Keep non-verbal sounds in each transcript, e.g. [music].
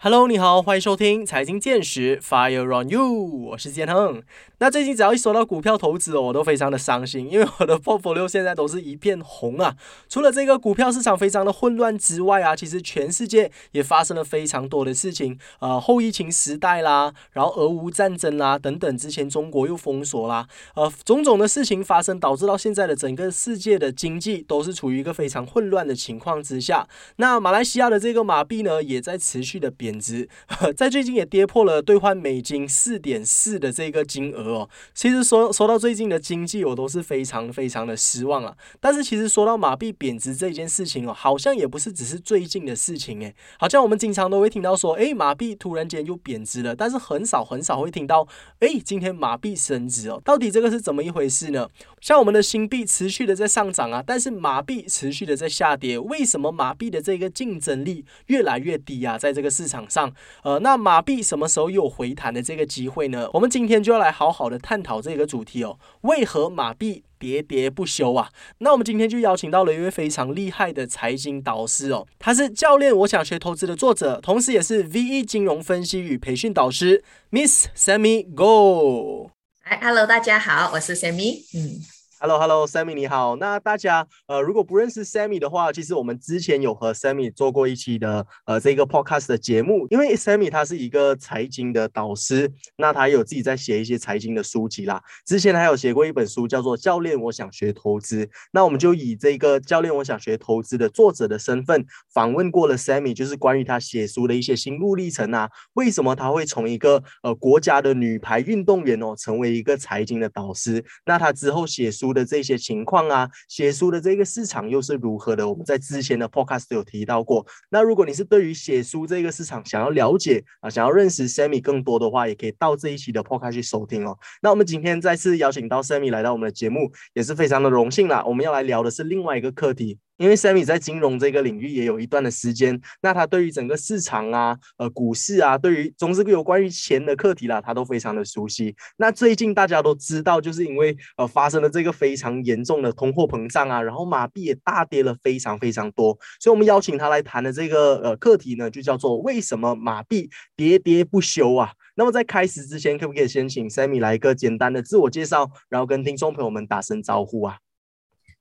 Hello，你好，欢迎收听财经见识 Fire on You，我是建亨。那最近只要一说到股票投资，我都非常的伤心，因为我的 portfolio 现在都是一片红啊。除了这个股票市场非常的混乱之外啊，其实全世界也发生了非常多的事情。呃，后疫情时代啦，然后俄乌战争啦等等，之前中国又封锁啦，呃，种种的事情发生，导致到现在的整个世界的经济都是处于一个非常混乱的情况之下。那马来西亚的这个马币呢，也在持续的贬。贬值，[laughs] 在最近也跌破了兑换美金四点四的这个金额哦。其实说说到最近的经济，我都是非常非常的失望啊。但是其实说到马币贬值这件事情哦，好像也不是只是最近的事情诶。好像我们经常都会听到说，诶，马币突然间又贬值了，但是很少很少会听到，诶，今天马币升值哦。到底这个是怎么一回事呢？像我们的新币持续的在上涨啊，但是马币持续的在下跌，为什么马币的这个竞争力越来越低啊？在这个市场。场上，呃，那马币什么时候有回弹的这个机会呢？我们今天就要来好好的探讨这个主题哦。为何马币喋喋不休啊？那我们今天就邀请到了一位非常厉害的财经导师哦，他是教练，我想学投资的作者，同时也是 V E 金融分析与培训导师，Miss Sammy Go。哎，Hello，大家好，我是 Sammy。嗯。Hello，Hello，Sammy 你好。那大家呃，如果不认识 Sammy 的话，其实我们之前有和 Sammy 做过一期的呃这个 Podcast 的节目。因为 Sammy 他是一个财经的导师，那他有自己在写一些财经的书籍啦。之前还有写过一本书叫做《教练我想学投资》。那我们就以这个《教练我想学投资》的作者的身份访问过了 Sammy，就是关于他写书的一些心路历程啊。为什么他会从一个呃国家的女排运动员哦，成为一个财经的导师？那他之后写书。的这些情况啊，写书的这个市场又是如何的？我们在之前的 podcast 有提到过。那如果你是对于写书这个市场想要了解啊，想要认识 Sammy 更多的话，也可以到这一期的 podcast 去收听哦。那我们今天再次邀请到 Sammy 来到我们的节目，也是非常的荣幸啦。我们要来聊的是另外一个课题。因为 Sammy 在金融这个领域也有一段的时间，那他对于整个市场啊、呃股市啊，对于总之有关于钱的课题啦，他都非常的熟悉。那最近大家都知道，就是因为呃发生了这个非常严重的通货膨胀啊，然后马币也大跌了非常非常多，所以我们邀请他来谈的这个呃课题呢，就叫做为什么马币喋喋不休啊？那么在开始之前，可不可以先请 Sammy 来一个简单的自我介绍，然后跟听众朋友们打声招呼啊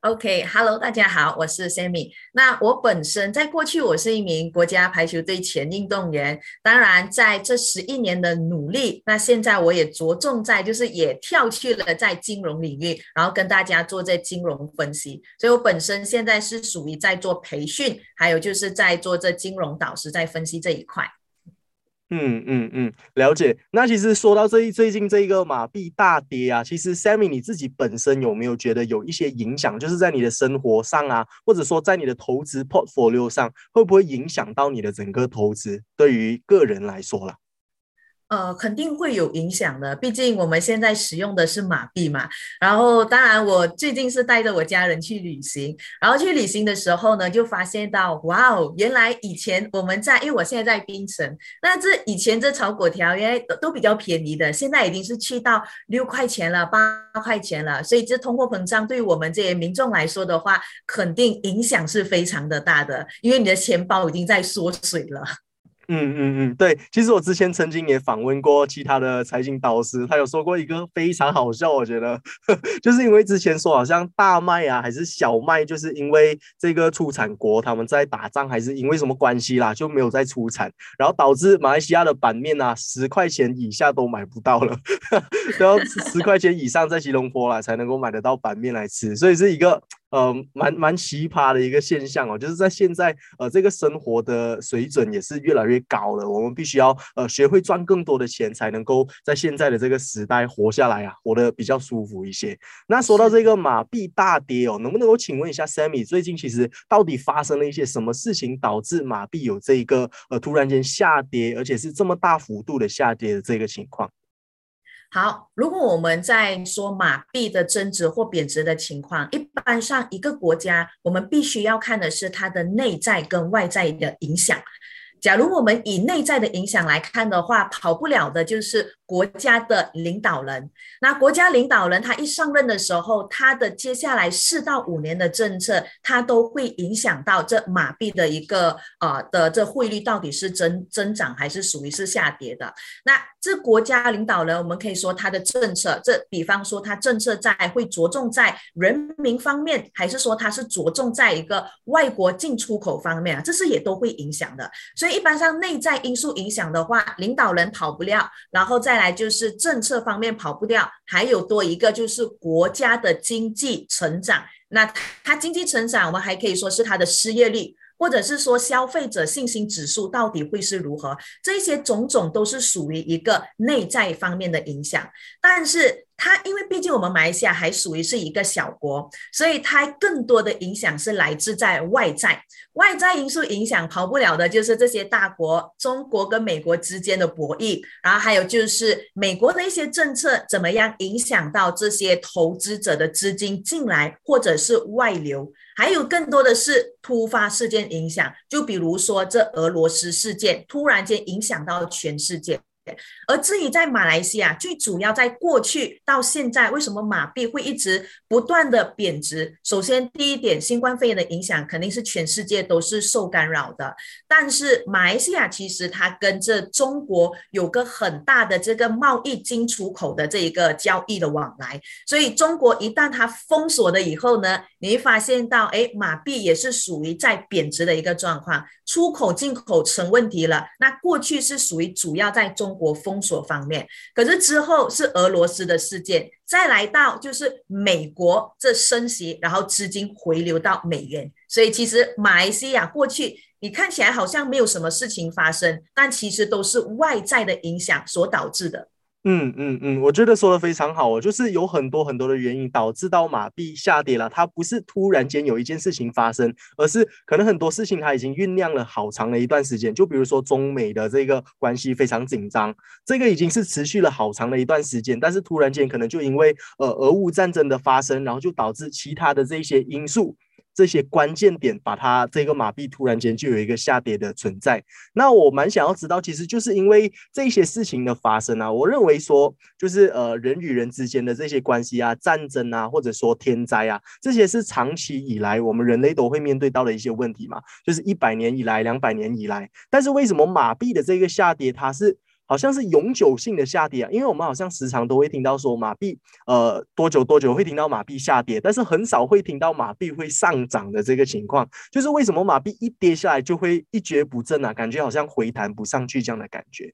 ？OK，Hello，大家好，我是 Sammy。那我本身在过去我是一名国家排球队前运动员，当然在这十一年的努力，那现在我也着重在就是也跳去了在金融领域，然后跟大家做这金融分析。所以我本身现在是属于在做培训，还有就是在做这金融导师，在分析这一块。嗯嗯嗯，了解。那其实说到最最近这一个马币大跌啊，其实 Sammy 你自己本身有没有觉得有一些影响？就是在你的生活上啊，或者说在你的投资 portfolio 上，会不会影响到你的整个投资？对于个人来说了。呃，肯定会有影响的，毕竟我们现在使用的是马币嘛。然后，当然我最近是带着我家人去旅行，然后去旅行的时候呢，就发现到，哇哦，原来以前我们在，因为我现在在槟城，那这以前这炒粿条原来都都比较便宜的，现在已经是去到六块钱了，八块钱了。所以这通货膨胀对于我们这些民众来说的话，肯定影响是非常的大的，因为你的钱包已经在缩水了。嗯嗯嗯，对，其实我之前曾经也访问过其他的财经导师，他有说过一个非常好笑，我觉得 [laughs] 就是因为之前说好像大麦啊还是小麦，就是因为这个出产国他们在打仗，还是因为什么关系啦，就没有再出产，然后导致马来西亚的板面啊十块钱以下都买不到了，[laughs] 然后十块钱以上在吉隆坡啦才能够买得到板面来吃，所以是一个。呃，蛮蛮奇葩的一个现象哦，就是在现在，呃，这个生活的水准也是越来越高了。我们必须要呃学会赚更多的钱，才能够在现在的这个时代活下来啊，活得比较舒服一些。那说到这个马币大跌哦，能不能够请问一下 Sammy，最近其实到底发生了一些什么事情，导致马币有这一个呃突然间下跌，而且是这么大幅度的下跌的这个情况？好，如果我们在说马币的增值或贬值的情况，一般上一个国家，我们必须要看的是它的内在跟外在的影响。假如我们以内在的影响来看的话，跑不了的就是国家的领导人。那国家领导人他一上任的时候，他的接下来四到五年的政策，他都会影响到这马币的一个呃的这汇率到底是增增长还是属于是下跌的。那这国家领导人，我们可以说他的政策，这比方说他政策在会着重在人民方面，还是说他是着重在一个外国进出口方面啊？这是也都会影响的。所以一般上内在因素影响的话，领导人跑不了，然后来就是政策方面跑不掉，还有多一个就是国家的经济成长。那它经济成长，我们还可以说是它的失业率。或者是说消费者信心指数到底会是如何？这些种种都是属于一个内在方面的影响，但是。它因为毕竟我们马来西亚还属于是一个小国，所以它更多的影响是来自在外在，外在因素影响跑不了的就是这些大国，中国跟美国之间的博弈，然后还有就是美国的一些政策怎么样影响到这些投资者的资金进来或者是外流，还有更多的是突发事件影响，就比如说这俄罗斯事件突然间影响到全世界。而至于在马来西亚，最主要在过去到现在，为什么马币会一直不断的贬值？首先，第一点，新冠肺炎的影响肯定是全世界都是受干扰的。但是马来西亚其实它跟这中国有个很大的这个贸易进出口的这一个交易的往来，所以中国一旦它封锁了以后呢，你会发现到，哎，马币也是属于在贬值的一个状况，出口进口成问题了。那过去是属于主要在中。国封锁方面，可是之后是俄罗斯的事件，再来到就是美国这升息，然后资金回流到美元，所以其实马来西亚过去你看起来好像没有什么事情发生，但其实都是外在的影响所导致的。嗯嗯嗯，我觉得说的非常好哦，就是有很多很多的原因导致到马币下跌了，它不是突然间有一件事情发生，而是可能很多事情它已经酝酿了好长的一段时间。就比如说中美的这个关系非常紧张，这个已经是持续了好长的一段时间，但是突然间可能就因为呃俄乌战争的发生，然后就导致其他的这些因素。这些关键点，把它这个马币突然间就有一个下跌的存在。那我蛮想要知道，其实就是因为这些事情的发生啊，我认为说，就是呃人与人之间的这些关系啊，战争啊，或者说天灾啊，这些是长期以来我们人类都会面对到的一些问题嘛，就是一百年以来、两百年以来。但是为什么马币的这个下跌，它是？好像是永久性的下跌啊，因为我们好像时常都会听到说马币，呃，多久多久会听到马币下跌，但是很少会听到马币会上涨的这个情况。就是为什么马币一跌下来就会一蹶不振啊？感觉好像回弹不上去这样的感觉。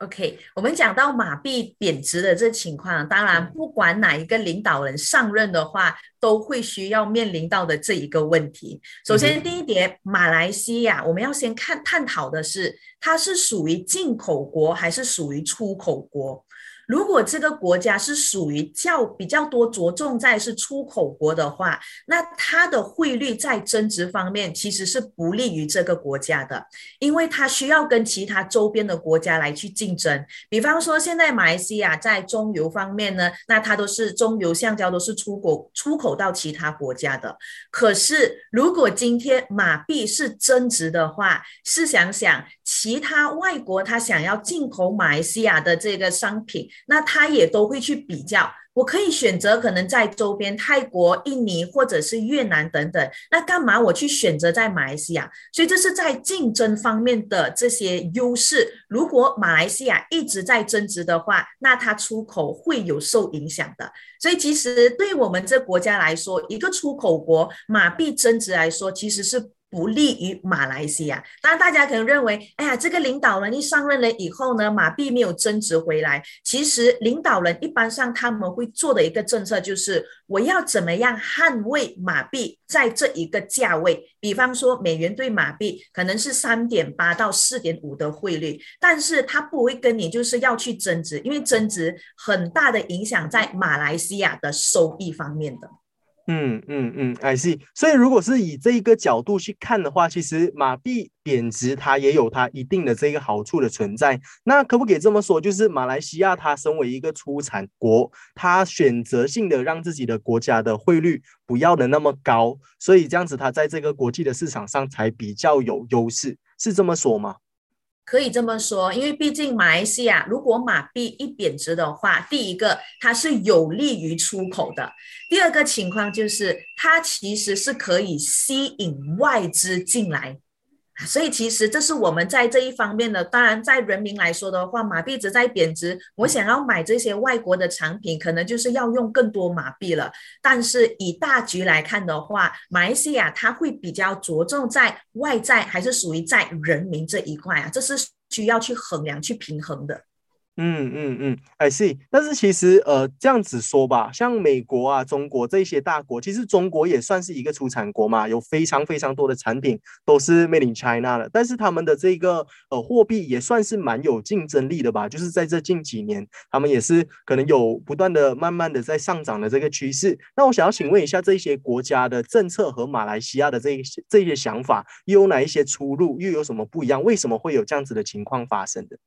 OK，我们讲到马币贬值的这情况，当然不管哪一个领导人上任的话，都会需要面临到的这一个问题。首先，第一点，马来西亚我们要先看探讨的是，它是属于进口国还是属于出口国。如果这个国家是属于较比较多着重在是出口国的话，那它的汇率在增值方面其实是不利于这个国家的，因为它需要跟其他周边的国家来去竞争。比方说，现在马来西亚在中油方面呢，那它都是中油橡胶都是出口出口到其他国家的。可是，如果今天马币是增值的话，试想想，其他外国他想要进口马来西亚的这个商品。那他也都会去比较，我可以选择可能在周边泰国、印尼或者是越南等等。那干嘛我去选择在马来西亚？所以这是在竞争方面的这些优势。如果马来西亚一直在增值的话，那它出口会有受影响的。所以其实对我们这国家来说，一个出口国马币增值来说，其实是。不利于马来西亚。当然，大家可能认为，哎呀，这个领导人一上任了以后呢，马币没有增值回来。其实，领导人一般上他们会做的一个政策就是，我要怎么样捍卫马币在这一个价位。比方说，美元对马币可能是三点八到四点五的汇率，但是他不会跟你就是要去增值，因为增值很大的影响在马来西亚的收益方面的。嗯嗯嗯，I see。所以如果是以这一个角度去看的话，其实马币贬值它也有它一定的这个好处的存在。那可不可以这么说，就是马来西亚它身为一个出产国，它选择性的让自己的国家的汇率不要的那么高，所以这样子它在这个国际的市场上才比较有优势。是这么说吗？可以这么说，因为毕竟马来西亚如果马币一贬值的话，第一个它是有利于出口的，第二个情况就是它其实是可以吸引外资进来。所以其实这是我们在这一方面的，当然在人民来说的话，马币值在贬值，我想要买这些外国的产品，可能就是要用更多马币了。但是以大局来看的话，马来西亚它会比较着重在外债还是属于在人民这一块啊，这是需要去衡量去平衡的。嗯嗯嗯，I see。但是其实呃这样子说吧，像美国啊、中国这些大国，其实中国也算是一个出产国嘛，有非常非常多的产品都是 Made in China 的。但是他们的这个呃货币也算是蛮有竞争力的吧？就是在这近几年，他们也是可能有不断的、慢慢的在上涨的这个趋势。那我想要请问一下，这些国家的政策和马来西亚的这些这些想法又有哪一些出入？又有什么不一样？为什么会有这样子的情况发生的？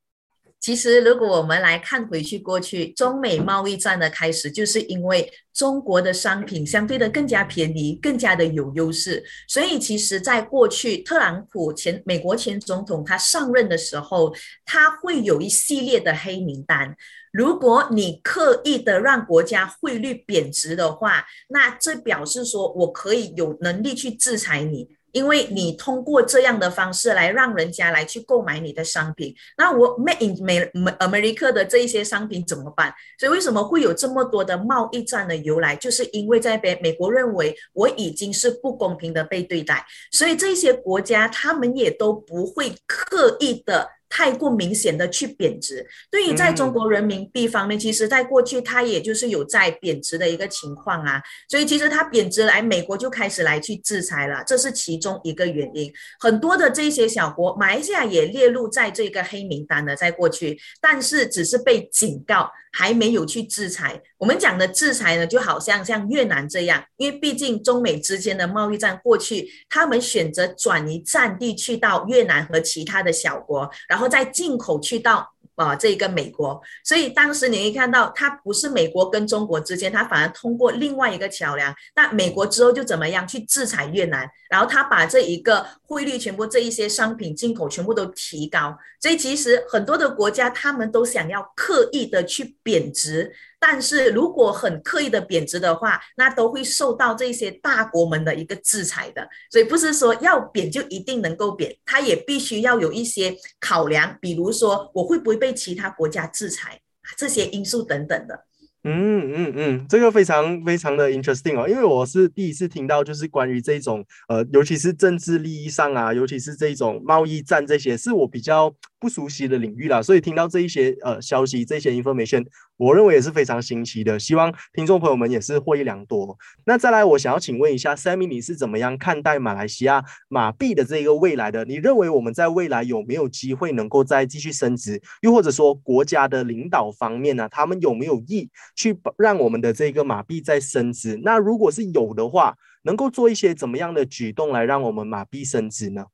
其实，如果我们来看回去，过去中美贸易战的开始，就是因为中国的商品相对的更加便宜，更加的有优势。所以，其实，在过去，特朗普前美国前总统他上任的时候，他会有一系列的黑名单。如果你刻意的让国家汇率贬值的话，那这表示说我可以有能力去制裁你。因为你通过这样的方式来让人家来去购买你的商品，那我 Made in 美美 America 的这一些商品怎么办？所以为什么会有这么多的贸易战的由来？就是因为在美美国认为我已经是不公平的被对待，所以这些国家他们也都不会刻意的。太过明显的去贬值，对于在中国人民币方面，其实在过去它也就是有在贬值的一个情况啊，所以其实它贬值来，美国就开始来去制裁了，这是其中一个原因。很多的这些小国，马来西亚也列入在这个黑名单的，在过去，但是只是被警告。还没有去制裁。我们讲的制裁呢，就好像像越南这样，因为毕竟中美之间的贸易战过去，他们选择转移战地去到越南和其他的小国，然后再进口去到。啊，这个美国，所以当时你可以看到，它不是美国跟中国之间，它反而通过另外一个桥梁。那美国之后就怎么样去制裁越南？然后他把这一个汇率全部这一些商品进口全部都提高。所以其实很多的国家他们都想要刻意的去贬值。但是如果很刻意的贬值的话，那都会受到这些大国们的一个制裁的。所以不是说要贬就一定能够贬，它也必须要有一些考量，比如说我会不会被其他国家制裁这些因素等等的。嗯嗯嗯，这个非常非常的 interesting 哦，因为我是第一次听到，就是关于这种呃，尤其是政治利益上啊，尤其是这种贸易战这些，是我比较不熟悉的领域啦，所以听到这一些呃消息，这些 information。我认为也是非常新奇的，希望听众朋友们也是获益良多。那再来，我想要请问一下，Sammy，你是怎么样看待马来西亚马币的这个未来的？你认为我们在未来有没有机会能够再继续升值？又或者说，国家的领导方面呢，他们有没有意去让我们的这个马币再升值？那如果是有的话，能够做一些怎么样的举动来让我们马币升值呢？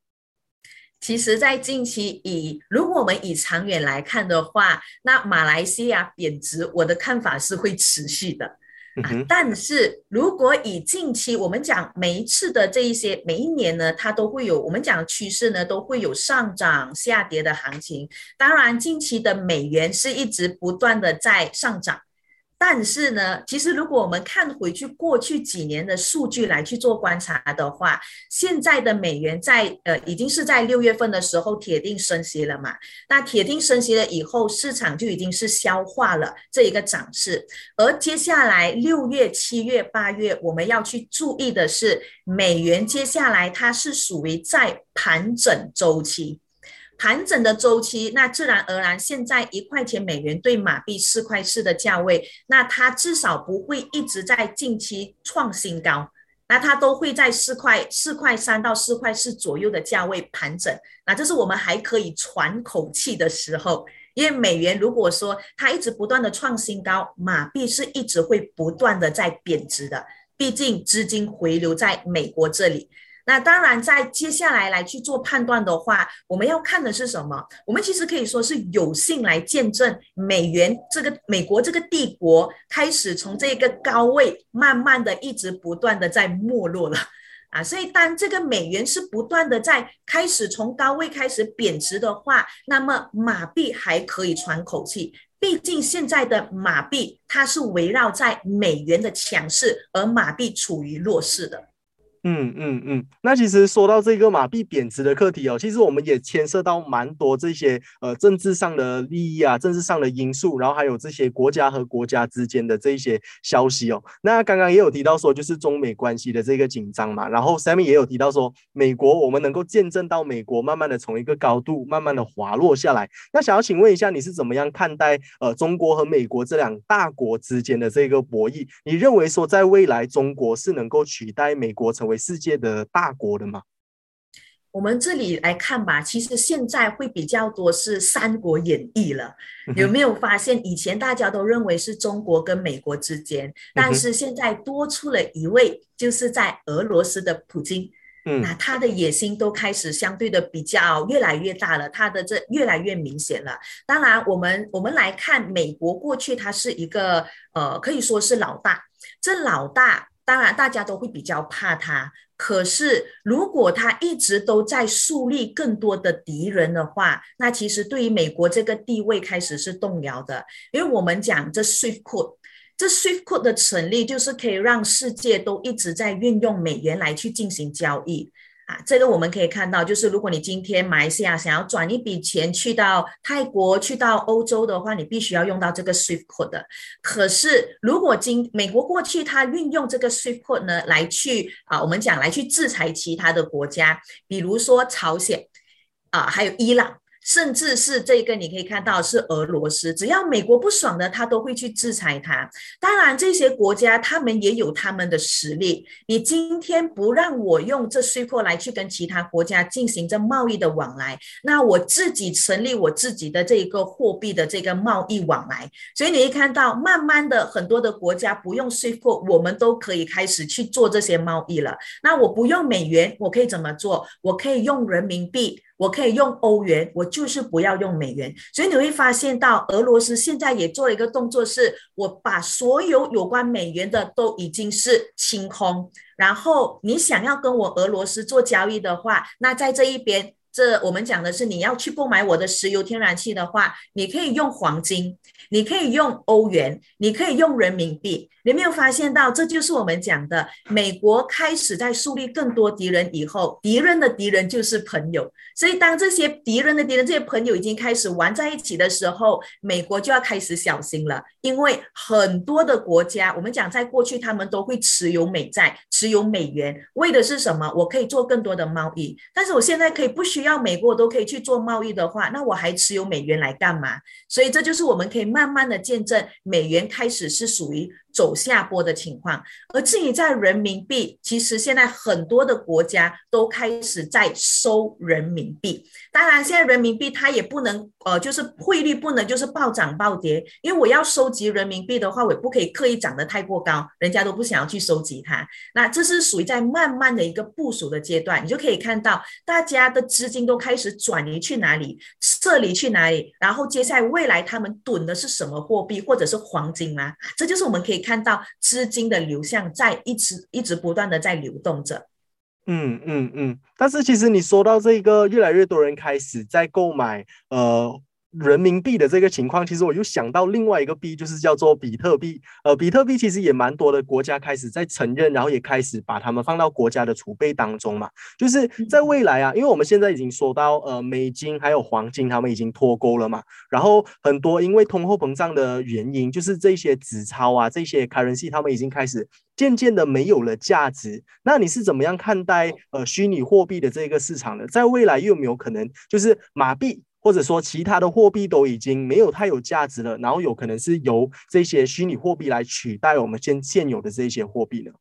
其实，在近期以如果我们以长远来看的话，那马来西亚贬值，我的看法是会持续的。啊但是，如果以近期我们讲每一次的这一些每一年呢，它都会有我们讲趋势呢，都会有上涨、下跌的行情。当然，近期的美元是一直不断的在上涨。但是呢，其实如果我们看回去过去几年的数据来去做观察的话，现在的美元在呃已经是在六月份的时候铁定升息了嘛？那铁定升息了以后，市场就已经是消化了这一个涨势，而接下来六月、七月、八月，我们要去注意的是，美元接下来它是属于在盘整周期。盘整的周期，那自然而然，现在一块钱美元对马币四块四的价位，那它至少不会一直在近期创新高，那它都会在四块四块三到四块四左右的价位盘整，那这是我们还可以喘口气的时候，因为美元如果说它一直不断的创新高，马币是一直会不断的在贬值的，毕竟资金回流在美国这里。那当然，在接下来来去做判断的话，我们要看的是什么？我们其实可以说是有幸来见证美元这个美国这个帝国开始从这个高位慢慢的一直不断的在没落了。啊，所以当这个美元是不断的在开始从高位开始贬值的话，那么马币还可以喘口气。毕竟现在的马币它是围绕在美元的强势，而马币处于弱势的。嗯嗯嗯，那其实说到这个马币贬值的课题哦，其实我们也牵涉到蛮多这些呃政治上的利益啊，政治上的因素，然后还有这些国家和国家之间的这一些消息哦。那刚刚也有提到说，就是中美关系的这个紧张嘛，然后 Sammy 也有提到说，美国我们能够见证到美国慢慢的从一个高度慢慢的滑落下来。那想要请问一下，你是怎么样看待呃中国和美国这两大国之间的这个博弈？你认为说在未来中国是能够取代美国成为为世界的大国的吗？我们这里来看吧，其实现在会比较多是《三国演义》了。有没有发现，以前大家都认为是中国跟美国之间，但是现在多出了一位，就是在俄罗斯的普京。嗯，那他的野心都开始相对的比较越来越大了，他的这越来越明显了。当然，我们我们来看美国过去，他是一个呃，可以说是老大。这老大。当然，大家都会比较怕他。可是，如果他一直都在树立更多的敌人的话，那其实对于美国这个地位开始是动摇的。因为我们讲这 Swift Code，这 Swift Code 的成立就是可以让世界都一直在运用美元来去进行交易。这个我们可以看到，就是如果你今天马来西亚想要转一笔钱去到泰国、去到欧洲的话，你必须要用到这个 SWIFT code。可是，如果今美国过去它运用这个 SWIFT code 呢，来去啊，我们讲来去制裁其他的国家，比如说朝鲜啊，还有伊朗。甚至是这个，你可以看到是俄罗斯，只要美国不爽的，他都会去制裁他。当然，这些国家他们也有他们的实力。你今天不让我用这税货来去跟其他国家进行这贸易的往来，那我自己成立我自己的这个货币的这个贸易往来。所以你会看到，慢慢的很多的国家不用税货，我们都可以开始去做这些贸易了。那我不用美元，我可以怎么做？我可以用人民币。我可以用欧元，我就是不要用美元。所以你会发现到俄罗斯现在也做了一个动作，是我把所有有关美元的都已经是清空。然后你想要跟我俄罗斯做交易的话，那在这一边，这我们讲的是你要去购买我的石油天然气的话，你可以用黄金，你可以用欧元，你可以用人民币。你没有发现到，这就是我们讲的，美国开始在树立更多敌人以后，敌人的敌人就是朋友。所以，当这些敌人的敌人、这些朋友已经开始玩在一起的时候，美国就要开始小心了。因为很多的国家，我们讲在过去，他们都会持有美债、持有美元，为的是什么？我可以做更多的贸易。但是我现在可以不需要美国，都可以去做贸易的话，那我还持有美元来干嘛？所以，这就是我们可以慢慢的见证，美元开始是属于。走下坡的情况，而至于在人民币，其实现在很多的国家都开始在收人民币。当然，现在人民币它也不能，呃，就是汇率不能就是暴涨暴跌，因为我要收集人民币的话，我也不可以刻意涨得太过高，人家都不想要去收集它。那这是属于在慢慢的一个部署的阶段，你就可以看到大家的资金都开始转移去哪里，撤离去哪里，然后接下来未来他们囤的是什么货币或者是黄金吗？这就是我们可以。看到资金的流向在一直一直不断的在流动着，嗯嗯嗯，但是其实你说到这个，越来越多人开始在购买，呃。人民币的这个情况，其实我又想到另外一个币，就是叫做比特币。呃，比特币其实也蛮多的国家开始在承认，然后也开始把它们放到国家的储备当中嘛。就是在未来啊，因为我们现在已经说到，呃，美金还有黄金，他们已经脱钩了嘛。然后很多因为通货膨胀的原因，就是这些纸钞啊，这些 currency，他们已经开始渐渐的没有了价值。那你是怎么样看待呃虚拟货币的这个市场的？在未来又有没有可能就是马币？或者说，其他的货币都已经没有太有价值了，然后有可能是由这些虚拟货币来取代我们现现有的这些货币呢？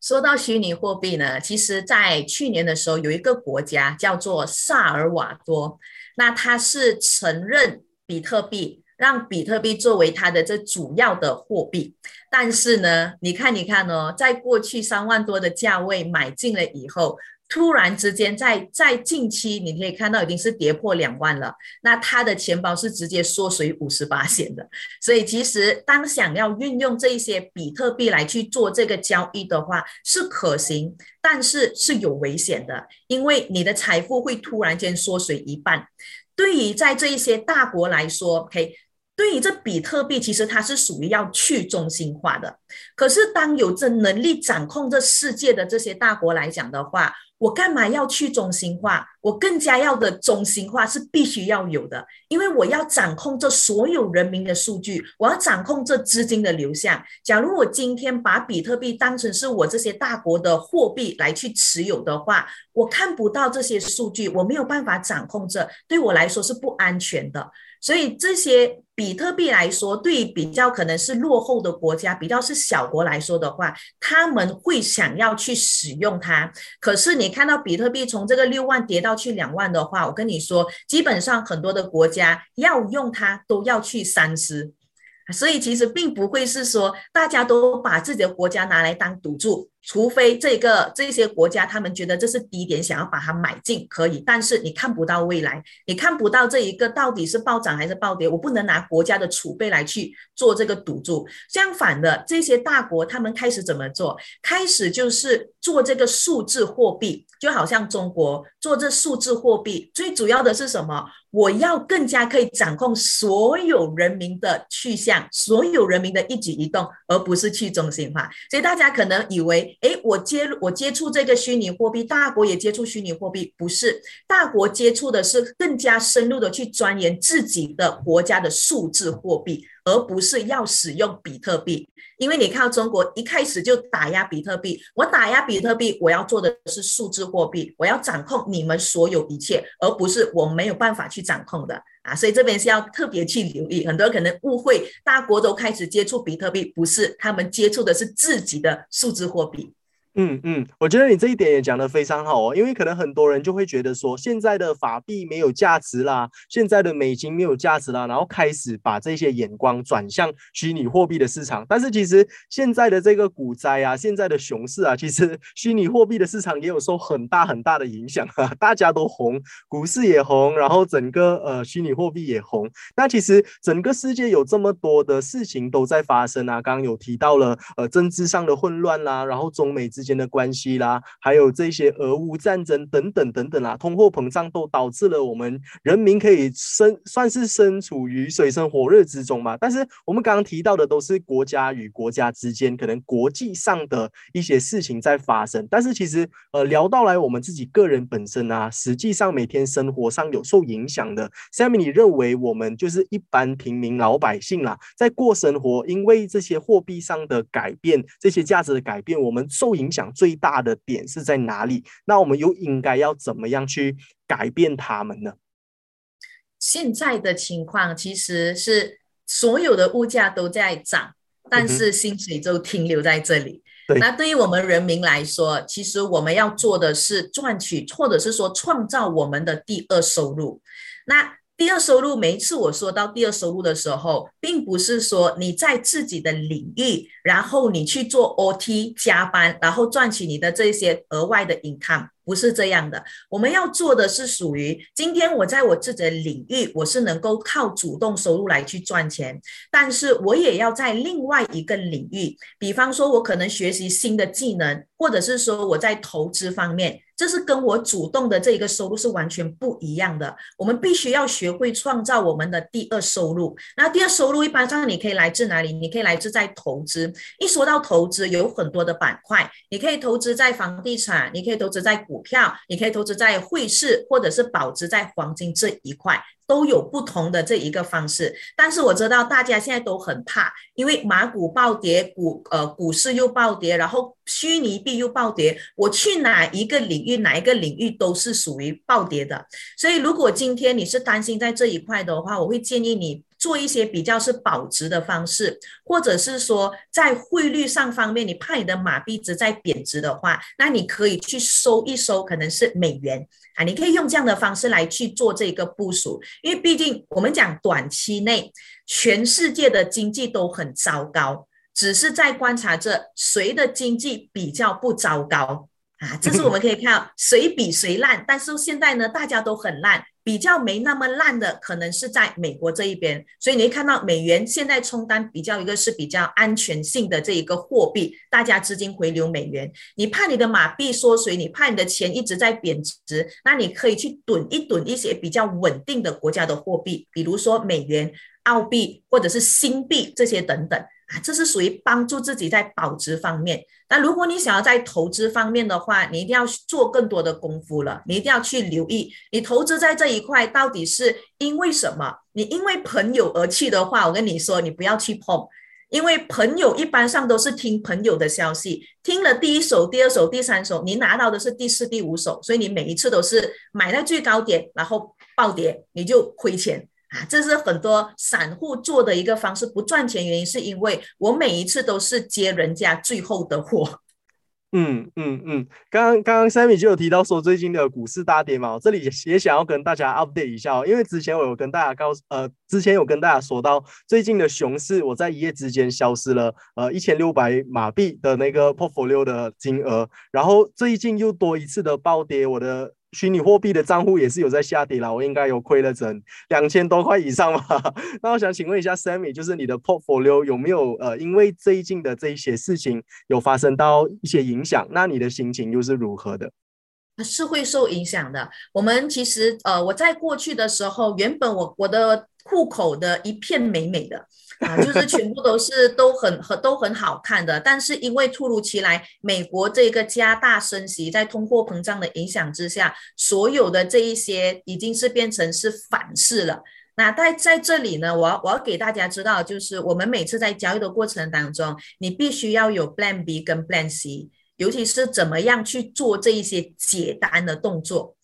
说到虚拟货币呢，其实，在去年的时候，有一个国家叫做萨尔瓦多，那它是承认比特币，让比特币作为它的这主要的货币。但是呢，你看，你看哦，在过去三万多的价位买进了以后。突然之间在在近期你可以看到已经是跌破两万了，那他的钱包是直接缩水五十八线的。所以其实当想要运用这一些比特币来去做这个交易的话，是可行，但是是有危险的，因为你的财富会突然间缩水一半。对于在这一些大国来说，OK。对于这比特币，其实它是属于要去中心化的。可是当有着能力掌控这世界的这些大国来讲的话，我干嘛要去中心化？我更加要的中心化是必须要有的，因为我要掌控这所有人民的数据，我要掌控这资金的流向。假如我今天把比特币当成是我这些大国的货币来去持有的话，我看不到这些数据，我没有办法掌控这，对我来说是不安全的。所以这些比特币来说，对比较可能是落后的国家，比较是小国来说的话，他们会想要去使用它。可是你看到比特币从这个六万跌到去两万的话，我跟你说，基本上很多的国家要用它都要去三思。所以其实并不会是说大家都把自己的国家拿来当赌注。除非这个这些国家他们觉得这是低点，想要把它买进可以，但是你看不到未来，你看不到这一个到底是暴涨还是暴跌，我不能拿国家的储备来去做这个赌注。相反的，这些大国他们开始怎么做？开始就是做这个数字货币，就好像中国做这数字货币，最主要的是什么？我要更加可以掌控所有人民的去向，所有人民的一举一动，而不是去中心化。所以大家可能以为。哎，我接我接触这个虚拟货币，大国也接触虚拟货币，不是大国接触的是更加深入的去钻研自己的国家的数字货币，而不是要使用比特币。因为你看到中国一开始就打压比特币，我打压比特币，我要做的是数字货币，我要掌控你们所有一切，而不是我没有办法去掌控的啊！所以这边是要特别去留意，很多人可能误会，大国都开始接触比特币，不是他们接触的是自己的数字货币。嗯嗯，我觉得你这一点也讲得非常好哦，因为可能很多人就会觉得说，现在的法币没有价值啦，现在的美金没有价值啦，然后开始把这些眼光转向虚拟货币的市场。但是其实现在的这个股灾啊，现在的熊市啊，其实 [laughs] 虚拟货币的市场也有受很大很大的影响啊，大家都红，股市也红，然后整个呃虚拟货币也红。那其实整个世界有这么多的事情都在发生啊，刚刚有提到了呃政治上的混乱啦，然后中美之之间的关系啦，还有这些俄乌战争等等等等啦，通货膨胀都导致了我们人民可以身算是身处于水深火热之中嘛。但是我们刚刚提到的都是国家与国家之间可能国际上的一些事情在发生，但是其实呃聊到来我们自己个人本身啊，实际上每天生活上有受影响的。下面你认为我们就是一般平民老百姓啦，在过生活，因为这些货币上的改变，这些价值的改变，我们受影。想最大的点是在哪里？那我们又应该要怎么样去改变他们呢？现在的情况其实是所有的物价都在涨，但是薪水就停留在这里。那对于我们人民来说，其实我们要做的是赚取，或者是说创造我们的第二收入。那第二收入，每一次我说到第二收入的时候，并不是说你在自己的领域，然后你去做 OT 加班，然后赚取你的这些额外的 income。不是这样的，我们要做的是属于今天我在我自己的领域，我是能够靠主动收入来去赚钱，但是我也要在另外一个领域，比方说我可能学习新的技能，或者是说我在投资方面，这是跟我主动的这一个收入是完全不一样的。我们必须要学会创造我们的第二收入。那第二收入一般上你可以来自哪里？你可以来自在投资。一说到投资，有很多的板块，你可以投资在房地产，你可以投资在。股票，你可以投资在汇市，或者是保值在黄金这一块，都有不同的这一个方式。但是我知道大家现在都很怕，因为马股暴跌，股呃股市又暴跌，然后虚拟币又暴跌，我去哪一个领域，哪一个领域都是属于暴跌的。所以如果今天你是担心在这一块的话，我会建议你。做一些比较是保值的方式，或者是说在汇率上方面，你怕你的马币值在贬值的话，那你可以去收一收，可能是美元啊，你可以用这样的方式来去做这个部署，因为毕竟我们讲短期内全世界的经济都很糟糕，只是在观察着谁的经济比较不糟糕。啊，这是我们可以看到 [laughs] 谁比谁烂，但是现在呢，大家都很烂，比较没那么烂的可能是在美国这一边，所以你会看到美元现在充当比较一个是比较安全性的这一个货币，大家资金回流美元。你怕你的马币缩水，你怕你的钱一直在贬值，那你可以去囤一囤一些比较稳定的国家的货币，比如说美元、澳币或者是新币这些等等。这是属于帮助自己在保值方面。那如果你想要在投资方面的话，你一定要做更多的功夫了。你一定要去留意，你投资在这一块到底是因为什么？你因为朋友而去的话，我跟你说，你不要去碰，因为朋友一般上都是听朋友的消息，听了第一手、第二手、第三手，你拿到的是第四、第五手，所以你每一次都是买在最高点，然后暴跌，你就亏钱。啊，这是很多散户做的一个方式，不赚钱原因是因为我每一次都是接人家最后的货。嗯嗯嗯，刚刚刚刚 Sammy 就有提到说最近的股市大跌嘛，这里也想要跟大家 update 一下哦，因为之前我有跟大家告呃，之前有跟大家说到最近的熊市，我在一夜之间消失了呃一千六百马币的那个 portfolio 的金额，然后最近又多一次的暴跌，我的。虚拟货币的账户也是有在下跌了，我应该有亏了整两千多块以上吧。[laughs] 那我想请问一下，Sammy，就是你的 portfolio 有没有呃，因为最近的这一些事情有发生到一些影响？那你的心情又是如何的？是会受影响的。我们其实呃，我在过去的时候，原本我我的户口的一片美美的。啊，就是全部都是都很很都很好看的，但是因为突如其来美国这个加大升息，在通货膨胀的影响之下，所有的这一些已经是变成是反噬了。那在在这里呢，我要我要给大家知道，就是我们每次在交易的过程当中，你必须要有 Plan B 跟 Plan C，尤其是怎么样去做这一些解单的动作。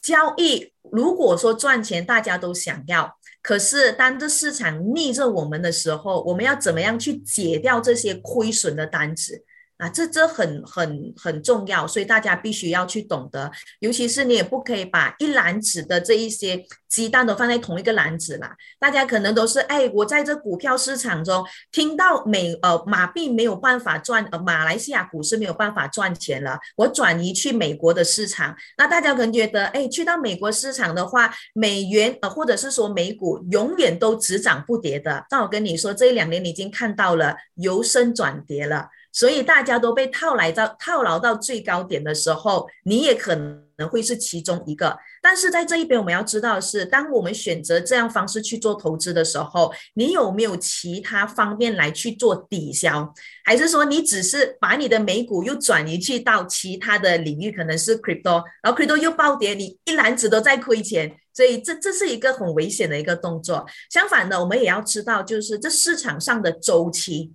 交易如果说赚钱，大家都想要。可是，当这市场逆着我们的时候，我们要怎么样去解掉这些亏损的单子？啊，这这很很很重要，所以大家必须要去懂得，尤其是你也不可以把一篮子的这一些鸡蛋都放在同一个篮子啦。大家可能都是，哎，我在这股票市场中听到美呃马币没有办法赚，呃马来西亚股市没有办法赚钱了，我转移去美国的市场。那大家可能觉得，哎，去到美国市场的话，美元呃或者是说美股永远都只涨不跌的。但我跟你说，这一两年你已经看到了由升转跌了。所以大家都被套来到套牢到最高点的时候，你也可能会是其中一个。但是在这一边，我们要知道的是，当我们选择这样方式去做投资的时候，你有没有其他方面来去做抵消？还是说你只是把你的美股又转移去到其他的领域，可能是 crypto，然后 crypto 又暴跌，你一篮子都在亏钱，所以这这是一个很危险的一个动作。相反的，我们也要知道，就是这市场上的周期。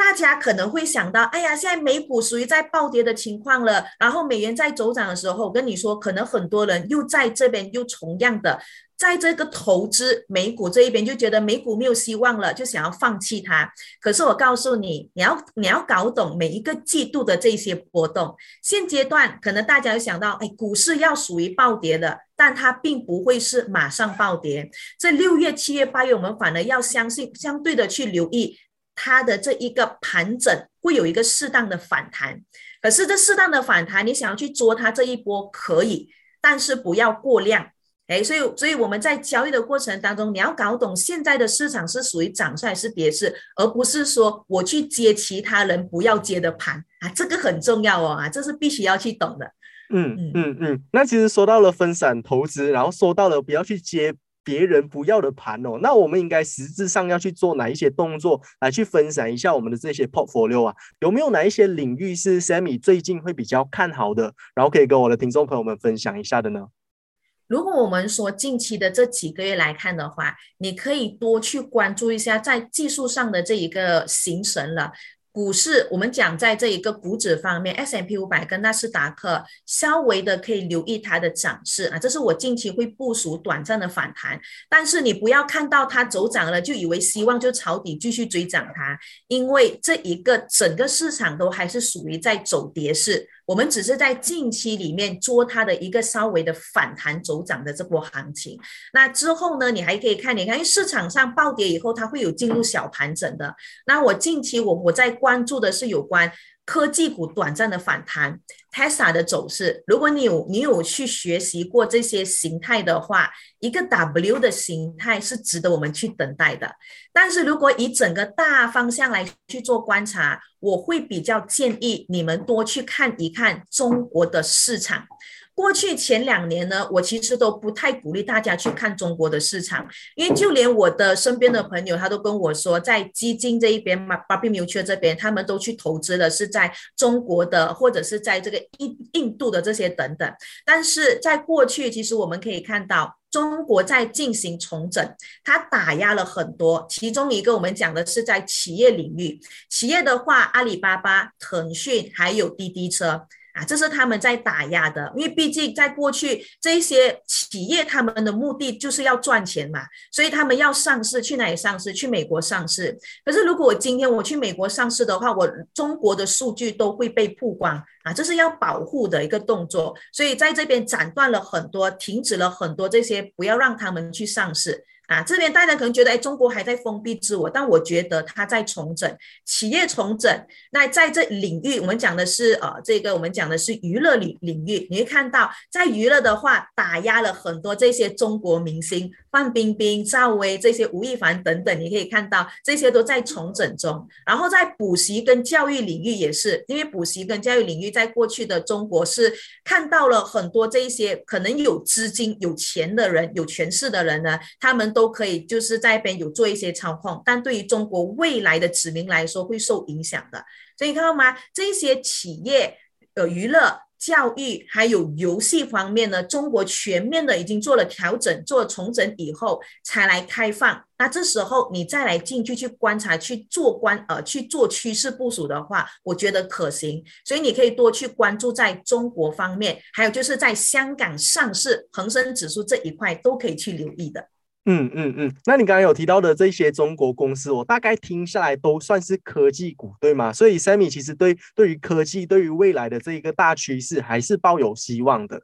大家可能会想到，哎呀，现在美股属于在暴跌的情况了，然后美元在走涨的时候，我跟你说，可能很多人又在这边又同样的，在这个投资美股这一边就觉得美股没有希望了，就想要放弃它。可是我告诉你，你要你要搞懂每一个季度的这些波动。现阶段可能大家有想到，哎，股市要属于暴跌的，但它并不会是马上暴跌。这六月、七月、八月，我们反而要相信相对的去留意。它的这一个盘整会有一个适当的反弹，可是这适当的反弹，你想要去捉它这一波可以，但是不要过量。哎，所以所以我们在交易的过程当中，你要搞懂现在的市场是属于涨势还是跌势，而不是说我去接其他人不要接的盘啊，这个很重要哦啊，这是必须要去懂的。嗯嗯嗯，那其实说到了分散投资，然后说到了不要去接。别人不要的盘哦，那我们应该实质上要去做哪一些动作来去分散一下我们的这些 portfolio 啊？有没有哪一些领域是 Sammy 最近会比较看好的，然后可以跟我的听众朋友们分享一下的呢？如果我们说近期的这几个月来看的话，你可以多去关注一下在技术上的这一个形成了。股市，我们讲在这一个股指方面，S M P 五百跟纳斯达克稍微的可以留意它的涨势啊，这是我近期会部署短暂的反弹，但是你不要看到它走涨了就以为希望就抄底继续追涨它，因为这一个整个市场都还是属于在走跌势。我们只是在近期里面捉它的一个稍微的反弹走涨的这波行情，那之后呢，你还可以看，你看，因为市场上暴跌以后，它会有进入小盘整的。那我近期我我在关注的是有关。科技股短暂的反弹，Tesla 的走势，如果你有你有去学习过这些形态的话，一个 W 的形态是值得我们去等待的。但是如果以整个大方向来去做观察，我会比较建议你们多去看一看中国的市场。过去前两年呢，我其实都不太鼓励大家去看中国的市场，因为就连我的身边的朋友，他都跟我说，在基金这一边嘛 b a r b i Mutual 这边，他们都去投资的是在中国的，或者是在这个印印度的这些等等。但是在过去，其实我们可以看到，中国在进行重整，它打压了很多。其中一个我们讲的是在企业领域，企业的话，阿里巴巴、腾讯还有滴滴车。啊，这是他们在打压的，因为毕竟在过去这些企业，他们的目的就是要赚钱嘛，所以他们要上市，去哪里上市？去美国上市。可是如果我今天我去美国上市的话，我中国的数据都会被曝光啊，这是要保护的一个动作，所以在这边斩断了很多，停止了很多这些，不要让他们去上市。啊，这边大家可能觉得，哎，中国还在封闭自我，但我觉得它在重整企业重整。那在这领域，我们讲的是呃，这个我们讲的是娱乐领领域，你会看到，在娱乐的话，打压了很多这些中国明星，范冰冰、赵薇这些，吴亦凡等等，你可以看到这些都在重整中。然后在补习跟教育领域也是，因为补习跟教育领域在过去的中国是看到了很多这一些可能有资金、有钱的人、有权势的人呢，他们都。都可以，就是在一边有做一些操控，但对于中国未来的子民来说会受影响的。所以看到吗？这些企业、呃，娱乐、教育还有游戏方面呢，中国全面的已经做了调整、做了重整以后才来开放。那这时候你再来进去去观察、去做观呃去做趋势部署的话，我觉得可行。所以你可以多去关注在中国方面，还有就是在香港上市恒生指数这一块都可以去留意的。嗯嗯嗯，那你刚刚有提到的这些中国公司，我大概听下来都算是科技股，对吗？所以 Sammy 其实对对于科技，对于未来的这一个大趋势，还是抱有希望的。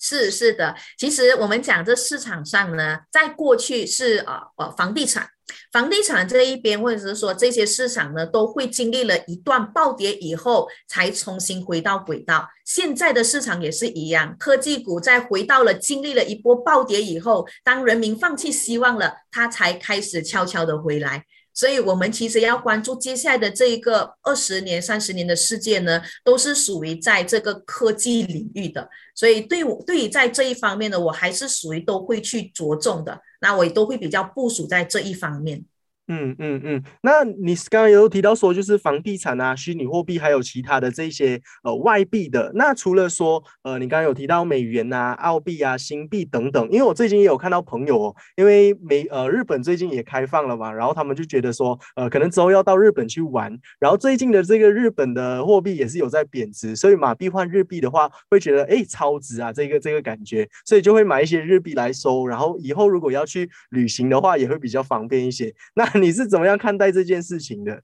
是是的，其实我们讲这市场上呢，在过去是呃呃房地产。房地产这一边，或者是说这些市场呢，都会经历了一段暴跌以后，才重新回到轨道。现在的市场也是一样，科技股在回到了经历了一波暴跌以后，当人民放弃希望了，它才开始悄悄的回来。所以，我们其实要关注接下来的这一个二十年、三十年的世界呢，都是属于在这个科技领域的。所以，对我对于在这一方面呢，我还是属于都会去着重的。那我也都会比较部署在这一方面。嗯嗯嗯，那你刚刚有提到说，就是房地产啊、虚拟货币，还有其他的这些呃外币的。那除了说呃，你刚刚有提到美元啊、澳币啊、新币等等，因为我最近也有看到朋友，哦，因为美呃日本最近也开放了嘛，然后他们就觉得说呃，可能之后要到日本去玩，然后最近的这个日本的货币也是有在贬值，所以马币换日币的话，会觉得哎超值啊，这个这个感觉，所以就会买一些日币来收，然后以后如果要去旅行的话，也会比较方便一些。那 [laughs] 你是怎么样看待这件事情的？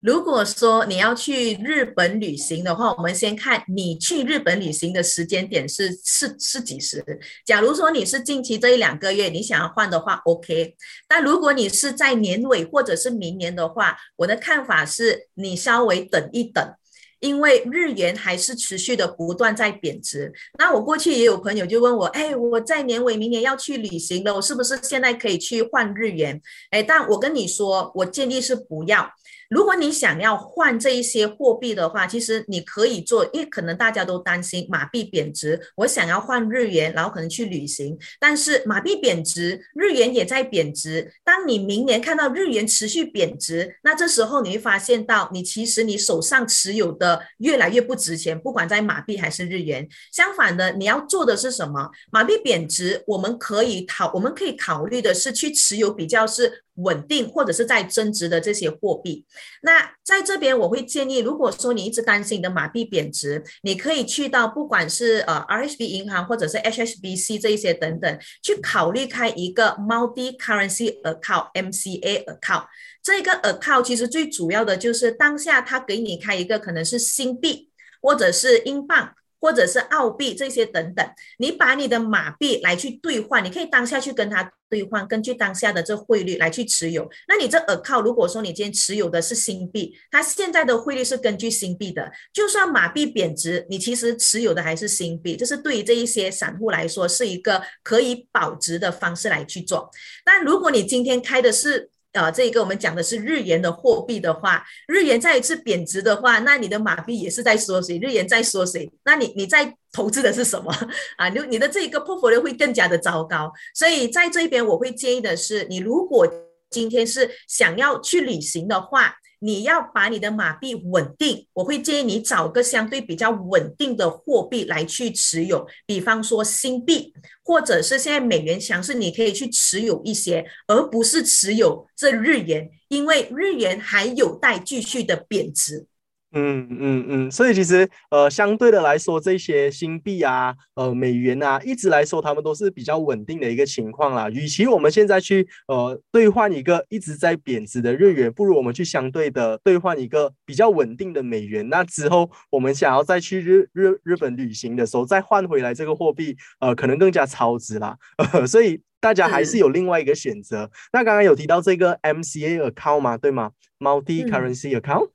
如果说你要去日本旅行的话，我们先看你去日本旅行的时间点是是是几时。假如说你是近期这一两个月你想要换的话，OK。但如果你是在年尾或者是明年的话，我的看法是你稍微等一等。因为日元还是持续的不断在贬值，那我过去也有朋友就问我，哎，我在年尾明年要去旅行了，我是不是现在可以去换日元？哎，但我跟你说，我建议是不要。如果你想要换这一些货币的话，其实你可以做，因为可能大家都担心马币贬值，我想要换日元，然后可能去旅行。但是马币贬值，日元也在贬值。当你明年看到日元持续贬值，那这时候你会发现到，你其实你手上持有的越来越不值钱，不管在马币还是日元。相反的，你要做的是什么？马币贬值，我们可以考，我们可以考虑的是去持有比较是。稳定或者是在增值的这些货币，那在这边我会建议，如果说你一直担心你的马币贬值，你可以去到不管是呃 RHB 银行或者是 HSBC 这一些等等，去考虑开一个 Multi Currency Account MCA Account。这个 Account 其实最主要的就是当下它给你开一个可能是新币或者是英镑。或者是澳币这些等等，你把你的马币来去兑换，你可以当下去跟它兑换，根据当下的这汇率来去持有。那你这 account 如果说你今天持有的是新币，它现在的汇率是根据新币的，就算马币贬值，你其实持有的还是新币，这是对于这一些散户来说是一个可以保值的方式来去做。但如果你今天开的是啊，这一个我们讲的是日元的货币的话，日元再一次贬值的话，那你的马币也是在缩水，日元在缩水，那你你在投资的是什么 [laughs] 啊？你你的这一个 portfolio 会更加的糟糕。所以在这边，我会建议的是，你如果今天是想要去旅行的话。你要把你的马币稳定，我会建议你找个相对比较稳定的货币来去持有，比方说新币，或者是现在美元强势，你可以去持有一些，而不是持有这日元，因为日元还有待继续的贬值。嗯嗯嗯，所以其实呃，相对的来说，这些新币啊、呃美元啊，一直来说，他们都是比较稳定的一个情况啦。与其我们现在去呃兑换一个一直在贬值的日元，不如我们去相对的兑换一个比较稳定的美元。那之后我们想要再去日日日本旅行的时候，再换回来这个货币，呃，可能更加超值啦。[laughs] 所以大家还是有另外一个选择。那刚刚有提到这个 MCA account 吗？对吗？Multi Currency Account。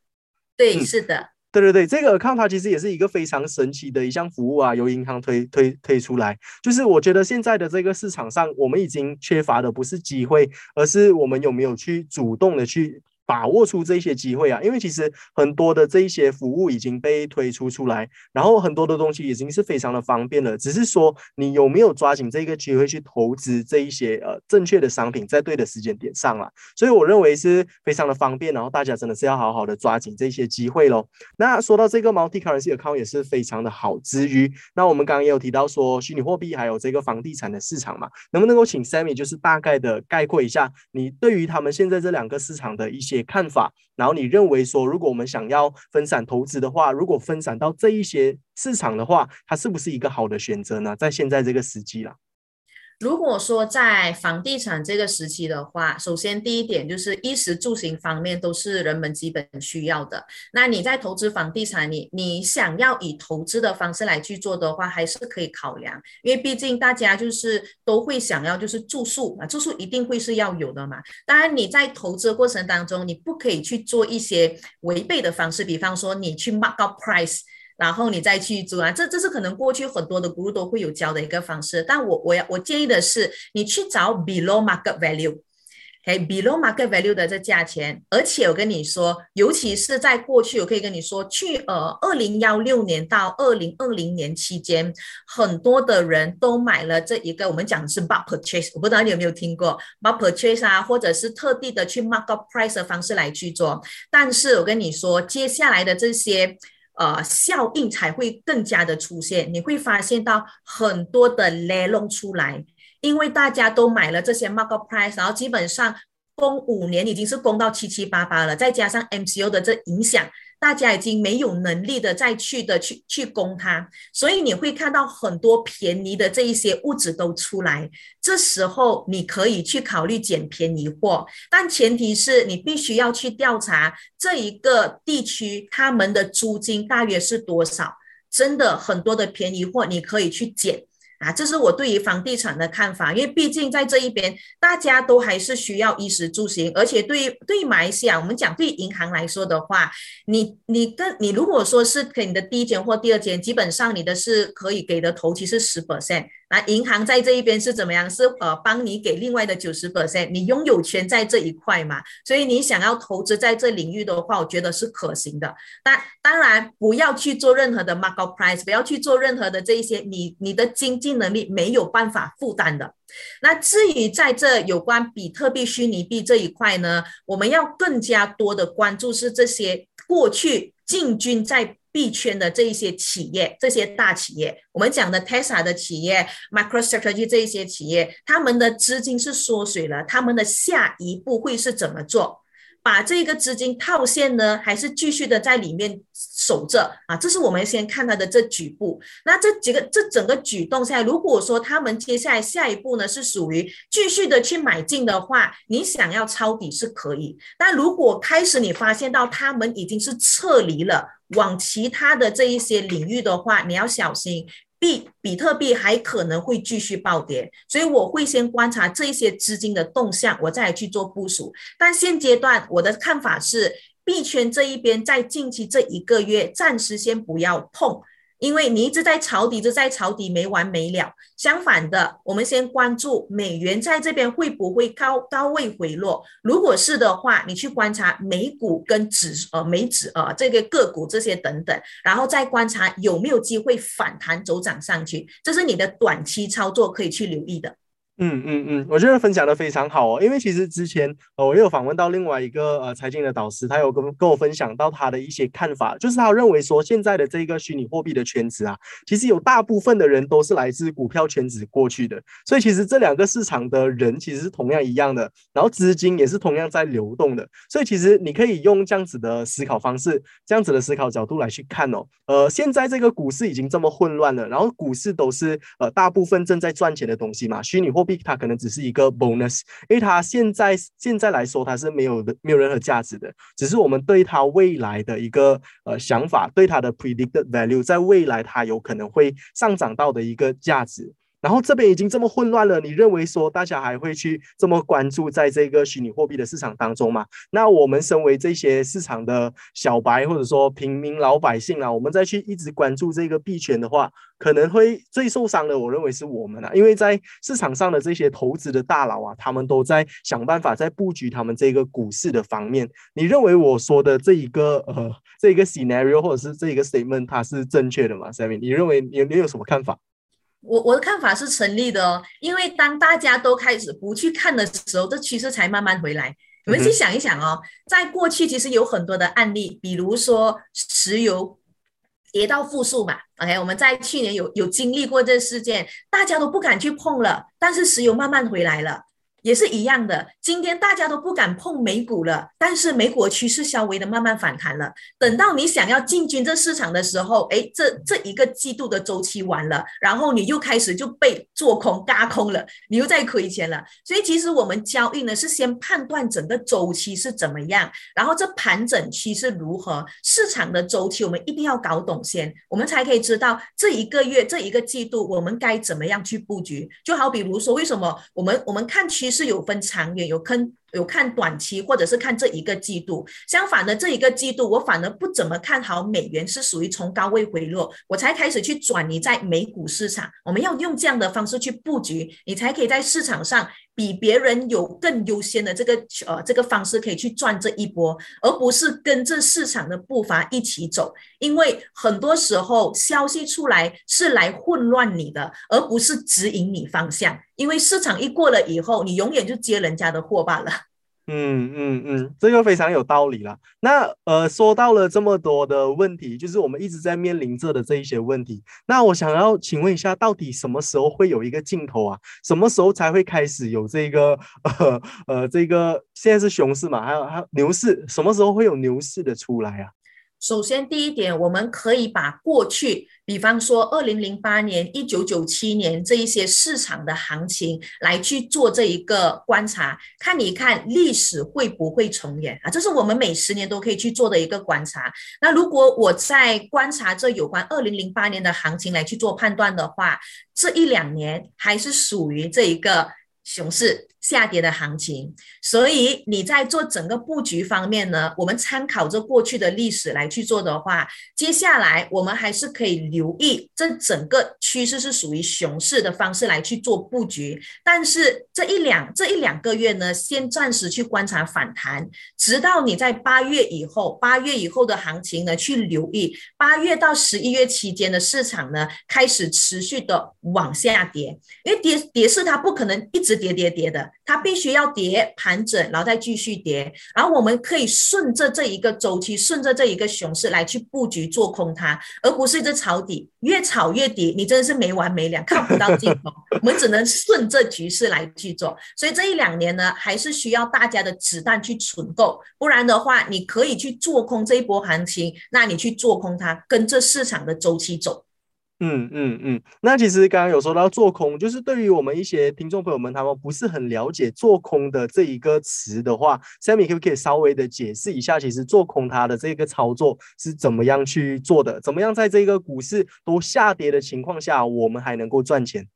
对，是的，对对对，这个 account 它其实也是一个非常神奇的一项服务啊，由银行推推推出来。就是我觉得现在的这个市场上，我们已经缺乏的不是机会，而是我们有没有去主动的去。把握出这些机会啊，因为其实很多的这一些服务已经被推出出来，然后很多的东西已经是非常的方便了，只是说你有没有抓紧这个机会去投资这一些呃正确的商品，在对的时间点上了。所以我认为是非常的方便，然后大家真的是要好好的抓紧这些机会喽。那说到这个 multi currency account 也是非常的好之余，那我们刚刚也有提到说虚拟货币还有这个房地产的市场嘛，能不能够请 Sammy 就是大概的概括一下你对于他们现在这两个市场的一些。也看法，然后你认为说，如果我们想要分散投资的话，如果分散到这一些市场的话，它是不是一个好的选择呢？在现在这个时机了。如果说在房地产这个时期的话，首先第一点就是衣食住行方面都是人们基本需要的。那你在投资房地产，你你想要以投资的方式来去做的话，还是可以考量，因为毕竟大家就是都会想要就是住宿啊，住宿一定会是要有的嘛。当然你在投资过程当中，你不可以去做一些违背的方式，比方说你去 mark up price。然后你再去租啊，这这是可能过去很多的 guru 都会有教的一个方式，但我我要我建议的是，你去找 below market value，OK，below market value 的这价钱，而且我跟你说，尤其是在过去，我可以跟你说，去呃二零幺六年到二零二零年期间，很多的人都买了这一个我们讲的是 bulk purchase，我不知道你有没有听过 bulk purchase 啊，或者是特地的去 mark up price 的方式来去做，但是我跟你说，接下来的这些。呃，效应才会更加的出现。你会发现到很多的雷龙出来，因为大家都买了这些 market price，然后基本上供五年已经是供到七七八八了，再加上 MCO 的这影响。大家已经没有能力的再去的去去攻它，所以你会看到很多便宜的这一些物质都出来。这时候你可以去考虑捡便宜货，但前提是你必须要去调查这一个地区他们的租金大约是多少。真的很多的便宜货你可以去捡。啊，这是我对于房地产的看法，因为毕竟在这一边，大家都还是需要衣食住行，而且对于对于马来西亚，我们讲对银行来说的话，你你跟你如果说是给你的第一间或第二间，基本上你的是可以给的头期是十 percent。那银行在这一边是怎么样？是呃，帮你给另外的九十 percent，你拥有权在这一块嘛？所以你想要投资在这领域的话，我觉得是可行的。但当然不要去做任何的 market price，不要去做任何的这一些你你的经济能力没有办法负担的。那至于在这有关比特币、虚拟币这一块呢，我们要更加多的关注是这些过去进军在。币圈的这一些企业，这些大企业，我们讲的 Tesla 的企业，MicroStrategy 这一些企业，他们的资金是缩水了，他们的下一步会是怎么做？把这个资金套现呢，还是继续的在里面守着啊？这是我们先看它的这举步。那这几个这整个举动下来，如果说他们接下来下一步呢是属于继续的去买进的话，你想要抄底是可以。但如果开始你发现到他们已经是撤离了，往其他的这一些领域的话，你要小心。币比特币还可能会继续暴跌，所以我会先观察这些资金的动向，我再来去做部署。但现阶段我的看法是，币圈这一边在近期这一个月暂时先不要碰。因为你一直在抄底，一直在抄底，没完没了。相反的，我们先关注美元在这边会不会高高位回落。如果是的话，你去观察美股跟指呃美指呃这个个股这些等等，然后再观察有没有机会反弹走涨上去，这是你的短期操作可以去留意的。嗯嗯嗯，我觉得分享的非常好哦，因为其实之前呃我有访问到另外一个呃财经的导师，他有跟跟我分享到他的一些看法，就是他认为说现在的这个虚拟货币的圈子啊，其实有大部分的人都是来自股票圈子过去的，所以其实这两个市场的人其实是同样一样的，然后资金也是同样在流动的，所以其实你可以用这样子的思考方式，这样子的思考角度来去看哦，呃，现在这个股市已经这么混乱了，然后股市都是呃大部分正在赚钱的东西嘛，虚拟货。它可能只是一个 bonus，因为它现在现在来说它是没有的，没有任何价值的，只是我们对它未来的一个呃想法，对它的 predicted value，在未来它有可能会上涨到的一个价值。然后这边已经这么混乱了，你认为说大家还会去这么关注在这个虚拟货币的市场当中吗？那我们身为这些市场的小白，或者说平民老百姓啊，我们再去一直关注这个币圈的话，可能会最受伤的，我认为是我们啊，因为在市场上的这些投资的大佬啊，他们都在想办法在布局他们这个股市的方面。你认为我说的这一个呃这一个 scenario 或者是这一个 statement 它是正确的吗？Sammy，你认为你你有什么看法？我我的看法是成立的哦，因为当大家都开始不去看的时候，这趋势才慢慢回来。你们去想一想哦，在过去其实有很多的案例，比如说石油跌到负数嘛，OK，我们在去年有有经历过这事件，大家都不敢去碰了，但是石油慢慢回来了。也是一样的，今天大家都不敢碰美股了，但是美股趋势稍微的慢慢反弹了。等到你想要进军这市场的时候，哎，这这一个季度的周期完了，然后你又开始就被做空、嘎空了，你又在亏钱了。所以其实我们交易呢是先判断整个周期是怎么样，然后这盘整期是如何，市场的周期我们一定要搞懂先，我们才可以知道这一个月、这一个季度我们该怎么样去布局。就好比如说，为什么我们我们看趋势。是有分长远，有坑。有看短期，或者是看这一个季度。相反的，这一个季度我反而不怎么看好美元，是属于从高位回落，我才开始去转移在美股市场。我们要用这样的方式去布局，你才可以在市场上比别人有更优先的这个呃这个方式可以去赚这一波，而不是跟着市场的步伐一起走。因为很多时候消息出来是来混乱你的，而不是指引你方向。因为市场一过了以后，你永远就接人家的货罢了。嗯嗯嗯，这个非常有道理了。那呃，说到了这么多的问题，就是我们一直在面临着的这一些问题。那我想要请问一下，到底什么时候会有一个尽头啊？什么时候才会开始有这个呃呃这个现在是熊市嘛？还有还有牛市，什么时候会有牛市的出来啊？首先，第一点，我们可以把过去，比方说二零零八年、一九九七年这一些市场的行情来去做这一个观察，看一看历史会不会重演啊？这是我们每十年都可以去做的一个观察。那如果我在观察这有关二零零八年的行情来去做判断的话，这一两年还是属于这一个熊市。下跌的行情，所以你在做整个布局方面呢，我们参考着过去的历史来去做的话，接下来我们还是可以留意这整个趋势是属于熊市的方式来去做布局。但是这一两这一两个月呢，先暂时去观察反弹，直到你在八月以后，八月以后的行情呢，去留意八月到十一月期间的市场呢，开始持续的往下跌，因为跌跌势它不可能一直跌跌跌的。它必须要跌盘整，然后再继续跌，然后我们可以顺着这一个周期，顺着这一个熊市来去布局做空它，而不是一直抄底，越炒越跌，你真的是没完没了，看不到尽头。我们只能顺着局势来去做，所以这一两年呢，还是需要大家的子弹去存够，不然的话，你可以去做空这一波行情，那你去做空它，跟着市场的周期走。嗯嗯嗯，那其实刚刚有说到做空，就是对于我们一些听众朋友们，他们不是很了解做空的这一个词的话，Sammy 可不可以稍微的解释一下，其实做空它的这个操作是怎么样去做的？怎么样在这个股市都下跌的情况下，我们还能够赚钱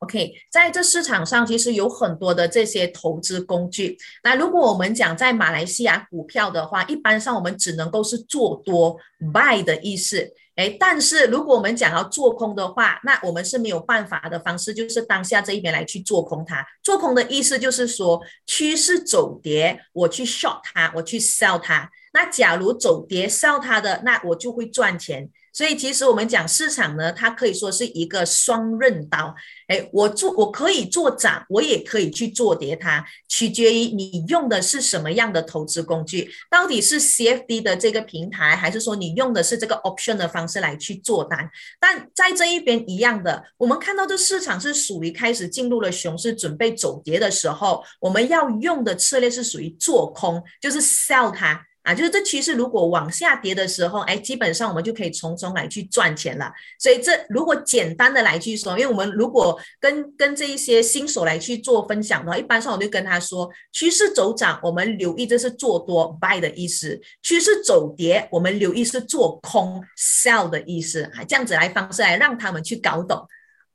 ？OK，在这市场上其实有很多的这些投资工具。那如果我们讲在马来西亚股票的话，一般上我们只能够是做多 buy 的意思。哎，但是如果我们讲要做空的话，那我们是没有办法的方式，就是当下这一边来去做空它。做空的意思就是说，趋势走跌，我去 short 它，我去 sell 它。那假如走跌 sell 它的，那我就会赚钱。所以其实我们讲市场呢，它可以说是一个双刃刀。哎，我做我可以做涨，我也可以去做跌，它取决于你用的是什么样的投资工具，到底是 CFD 的这个平台，还是说你用的是这个 option 的方式来去做单？但在这一边一样的，我们看到这市场是属于开始进入了熊市，准备走跌的时候，我们要用的策略是属于做空，就是 sell 它。啊，就是这趋势如果往下跌的时候，哎，基本上我们就可以从中来去赚钱了。所以这如果简单的来去说，因为我们如果跟跟这一些新手来去做分享的话，一般上我就跟他说，趋势走涨，我们留意这是做多 buy 的意思；趋势走跌，我们留意是做空 sell 的意思。啊这样子来方式来让他们去搞懂。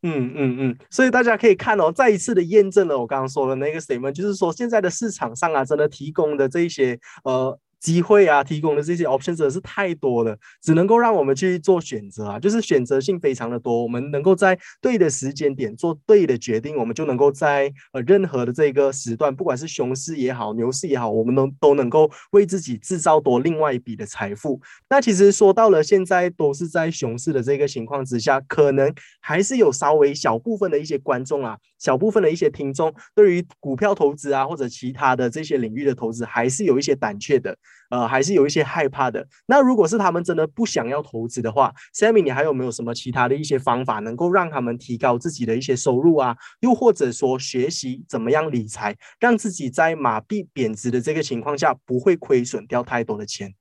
嗯嗯嗯，所以大家可以看哦，再一次的验证了我刚刚说的那个谁们就是说现在的市场上啊，真的提供的这一些呃。机会啊，提供的这些 options 真是太多了，只能够让我们去做选择啊，就是选择性非常的多。我们能够在对的时间点做对的决定，我们就能够在呃任何的这个时段，不管是熊市也好，牛市也好，我们都都能够为自己制造多另外一笔的财富。那其实说到了现在都是在熊市的这个情况之下，可能还是有稍微小部分的一些观众啊，小部分的一些听众，对于股票投资啊或者其他的这些领域的投资，还是有一些胆怯的。呃，还是有一些害怕的。那如果是他们真的不想要投资的话，Sammy，你还有没有什么其他的一些方法，能够让他们提高自己的一些收入啊？又或者说学习怎么样理财，让自己在马币贬值的这个情况下不会亏损掉太多的钱？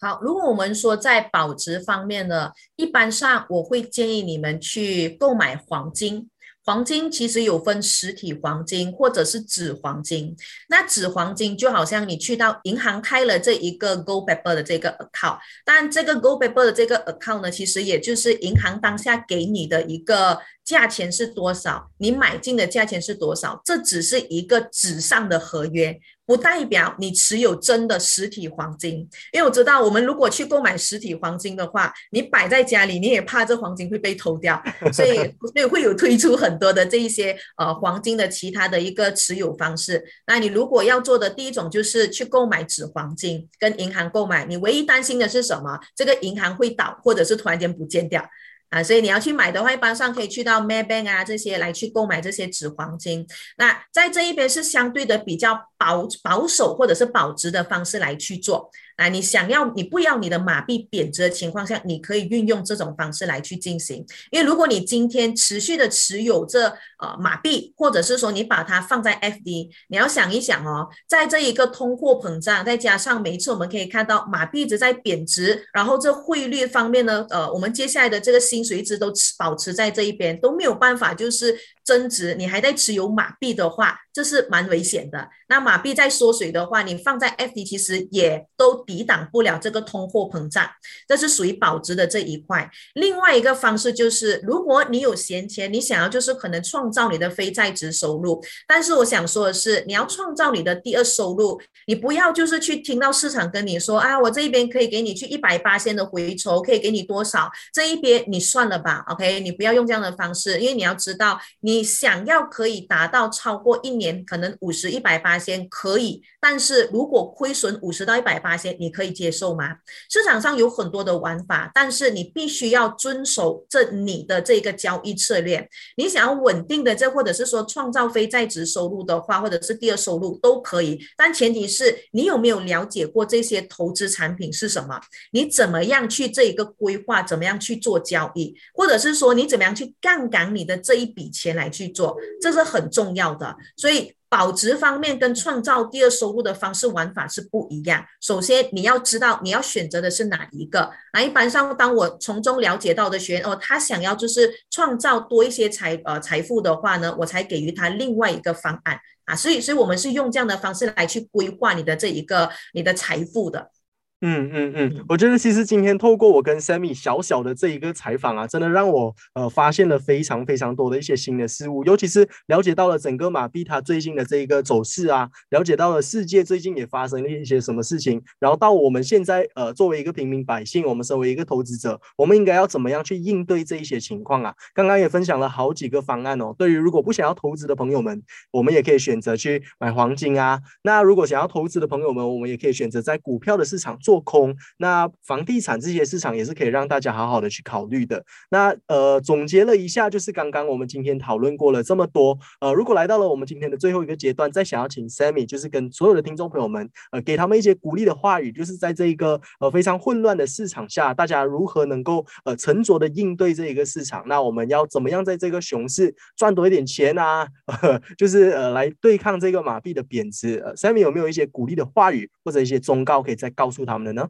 好，如果我们说在保值方面呢，一般上我会建议你们去购买黄金。黄金其实有分实体黄金或者是纸黄金。那纸黄金就好像你去到银行开了这一个 Gold Paper 的这个 account，但这个 Gold Paper 的这个 account 呢，其实也就是银行当下给你的一个价钱是多少，你买进的价钱是多少，这只是一个纸上的合约。不代表你持有真的实体黄金，因为我知道，我们如果去购买实体黄金的话，你摆在家里，你也怕这黄金会被偷掉，[laughs] 所以所以会有推出很多的这一些呃黄金的其他的一个持有方式。那你如果要做的第一种就是去购买纸黄金，跟银行购买，你唯一担心的是什么？这个银行会倒，或者是突然间不见掉。啊，所以你要去买的话，一般上可以去到 Maybank 啊这些来去购买这些纸黄金。那在这一边是相对的比较保保守或者是保值的方式来去做。啊，你想要你不要你的马币贬值的情况下，你可以运用这种方式来去进行。因为如果你今天持续的持有这呃马币，或者是说你把它放在 FD，你要想一想哦，在这一个通货膨胀，再加上每一次我们可以看到马币一直在贬值，然后这汇率方面呢，呃，我们接下来的这个薪水一直都持保持在这一边，都没有办法就是增值，你还在持有马币的话。这是蛮危险的。那马币在缩水的话，你放在 FD 其实也都抵挡不了这个通货膨胀，这是属于保值的这一块。另外一个方式就是，如果你有闲钱，你想要就是可能创造你的非在职收入。但是我想说的是，你要创造你的第二收入，你不要就是去听到市场跟你说啊，我这一边可以给你去一百八千的回抽，可以给你多少？这一边你算了吧，OK？你不要用这样的方式，因为你要知道，你你想要可以达到超过一年。可能五十一百八先可以，但是如果亏损五十到一百八先，你可以接受吗？市场上有很多的玩法，但是你必须要遵守这你的这个交易策略。你想要稳定的这，或者是说创造非在职收入的话，或者是第二收入都可以，但前提是你有没有了解过这些投资产品是什么？你怎么样去这一个规划？怎么样去做交易？或者是说你怎么样去杠杆你的这一笔钱来来去做？这是很重要的。所以。保值方面跟创造第二收入的方式玩法是不一样。首先你要知道你要选择的是哪一个。那一般上，当我从中了解到的学员哦，他想要就是创造多一些财呃财富的话呢，我才给予他另外一个方案啊。所以，所以我们是用这样的方式来去规划你的这一个你的财富的。嗯嗯嗯，我觉得其实今天透过我跟 Sammy 小小的这一个采访啊，真的让我呃发现了非常非常多的一些新的事物，尤其是了解到了整个马币它最近的这一个走势啊，了解到了世界最近也发生了一些什么事情，然后到我们现在呃作为一个平民百姓，我们身为一个投资者，我们应该要怎么样去应对这一些情况啊？刚刚也分享了好几个方案哦。对于如果不想要投资的朋友们，我们也可以选择去买黄金啊。那如果想要投资的朋友们，我们也可以选择在股票的市场做。做空，那房地产这些市场也是可以让大家好好的去考虑的。那呃，总结了一下，就是刚刚我们今天讨论过了这么多。呃，如果来到了我们今天的最后一个阶段，再想要请 Sammy，就是跟所有的听众朋友们，呃，给他们一些鼓励的话语，就是在这一个呃非常混乱的市场下，大家如何能够呃沉着的应对这一个市场？那我们要怎么样在这个熊市赚多一点钱啊？[laughs] 就是呃来对抗这个马币的贬值。呃，Sammy 有没有一些鼓励的话语或者一些忠告可以再告诉他们？的呢？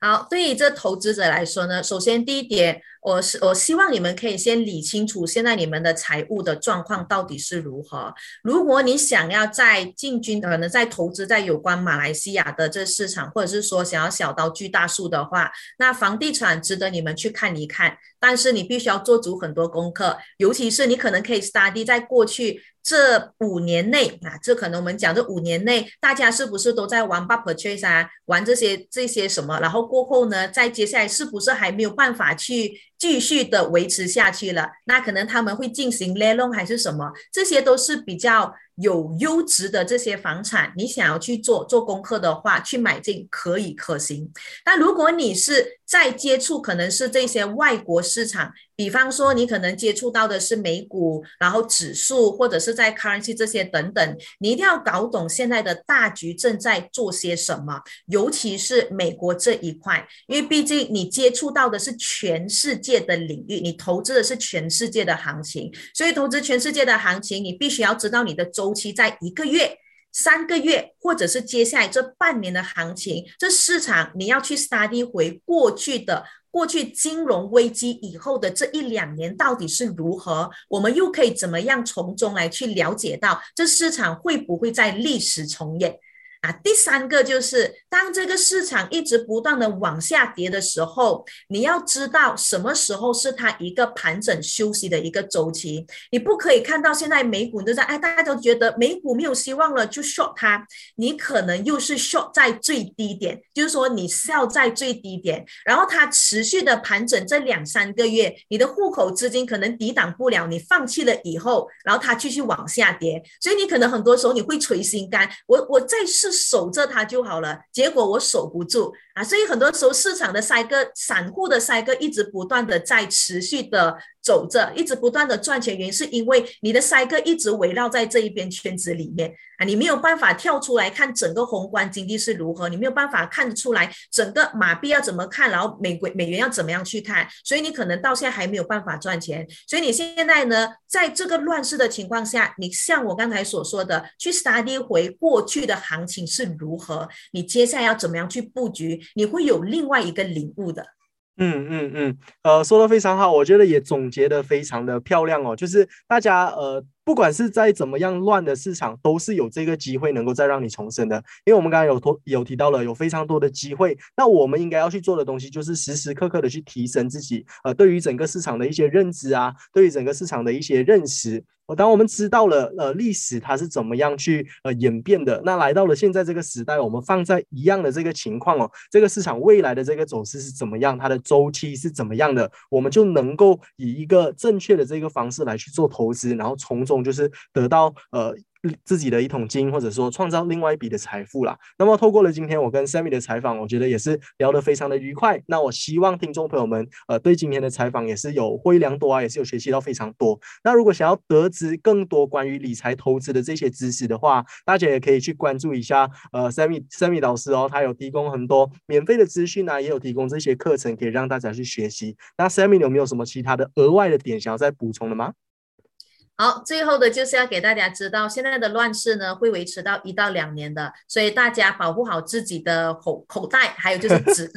好，对于这投资者来说呢，首先第一点，我是我希望你们可以先理清楚现在你们的财务的状况到底是如何。如果你想要在进军，可能在投资在有关马来西亚的这市场，或者是说想要小刀锯大树的话，那房地产值得你们去看一看。但是你必须要做足很多功课，尤其是你可能可以 study 在过去。这五年内啊，这可能我们讲这五年内，大家是不是都在玩 b u p p e r chase 啊，玩这些这些什么？然后过后呢，在接下来是不是还没有办法去继续的维持下去了？那可能他们会进行 l o n 还是什么？这些都是比较。有优质的这些房产，你想要去做做功课的话，去买进可以可行。但如果你是在接触，可能是这些外国市场，比方说你可能接触到的是美股，然后指数或者是在 currency 这些等等，你一定要搞懂现在的大局正在做些什么，尤其是美国这一块，因为毕竟你接触到的是全世界的领域，你投资的是全世界的行情，所以投资全世界的行情，你必须要知道你的周。期在一个月、三个月，或者是接下来这半年的行情，这市场你要去 study 回过去的过去金融危机以后的这一两年到底是如何，我们又可以怎么样从中来去了解到这市场会不会在历史重演？啊，第三个就是，当这个市场一直不断的往下跌的时候，你要知道什么时候是它一个盘整休息的一个周期。你不可以看到现在美股都在，哎，大家都觉得美股没有希望了，就 short 它。你可能又是 short 在最低点，就是说你 sell 在最低点，然后它持续的盘整这两三个月，你的户口资金可能抵挡不了，你放弃了以后，然后它继续往下跌，所以你可能很多时候你会捶心肝，我我再试。守着它就好了，结果我守不住啊！所以很多时候市场的筛个散户的筛个一直不断的在持续的。走着，一直不断的赚钱，原因是因为你的赛哥一直围绕在这一边圈子里面啊，你没有办法跳出来看整个宏观经济是如何，你没有办法看得出来整个马币要怎么看，然后美国美元要怎么样去看，所以你可能到现在还没有办法赚钱。所以你现在呢，在这个乱世的情况下，你像我刚才所说的，去 study 回过去的行情是如何，你接下来要怎么样去布局，你会有另外一个领悟的。嗯嗯嗯，呃，说的非常好，我觉得也总结的非常的漂亮哦，就是大家呃。不管是在怎么样乱的市场，都是有这个机会能够再让你重生的。因为我们刚刚有提有提到了，有非常多的机会。那我们应该要去做的东西，就是时时刻刻的去提升自己，呃，对于整个市场的一些认知啊，对于整个市场的一些认识。哦，当我们知道了呃历史它是怎么样去呃演变的，那来到了现在这个时代，我们放在一样的这个情况哦，这个市场未来的这个走势是怎么样，它的周期是怎么样的，我们就能够以一个正确的这个方式来去做投资，然后从中。就是得到呃。自己的一桶金，或者说创造另外一笔的财富啦。那么透过了今天我跟 Sammy 的采访，我觉得也是聊得非常的愉快。那我希望听众朋友们，呃，对今天的采访也是有获益良多啊，也是有学习到非常多。那如果想要得知更多关于理财投资的这些知识的话，大家也可以去关注一下呃 Sammy Sammy 老师哦，他有提供很多免费的资讯啊，也有提供这些课程可以让大家去学习。那 Sammy 有没有什么其他的额外的点想要再补充的吗？好，最后的就是要给大家知道，现在的乱世呢会维持到一到两年的，所以大家保护好自己的口口袋，还有就是 [laughs] 子袋，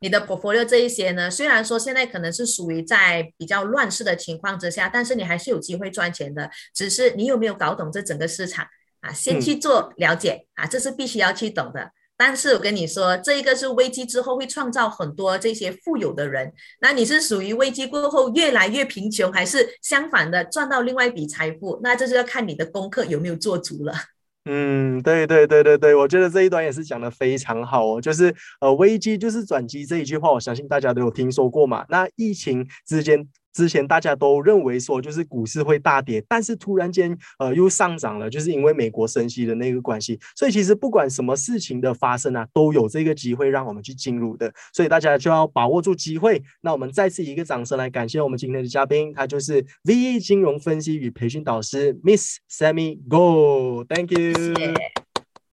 你的 portfolio 这一些呢，虽然说现在可能是属于在比较乱世的情况之下，但是你还是有机会赚钱的，只是你有没有搞懂这整个市场啊？先去做了解啊，这是必须要去懂的。但是我跟你说，这一个是危机之后会创造很多这些富有的人。那你是属于危机过后越来越贫穷，还是相反的赚到另外一笔财富？那这就要看你的功课有没有做足了。[laughs] 嗯，对对对对对，我觉得这一段也是讲的非常好哦。就是呃，危机就是转机这一句话，我相信大家都有听说过嘛。那疫情之间。之前大家都认为说，就是股市会大跌，但是突然间，呃，又上涨了，就是因为美国升息的那个关系。所以其实不管什么事情的发生啊，都有这个机会让我们去进入的。所以大家就要把握住机会。那我们再次一个掌声来感谢我们今天的嘉宾，他就是 V E 金融分析与培训导师 Miss Sammy Go，Thank you。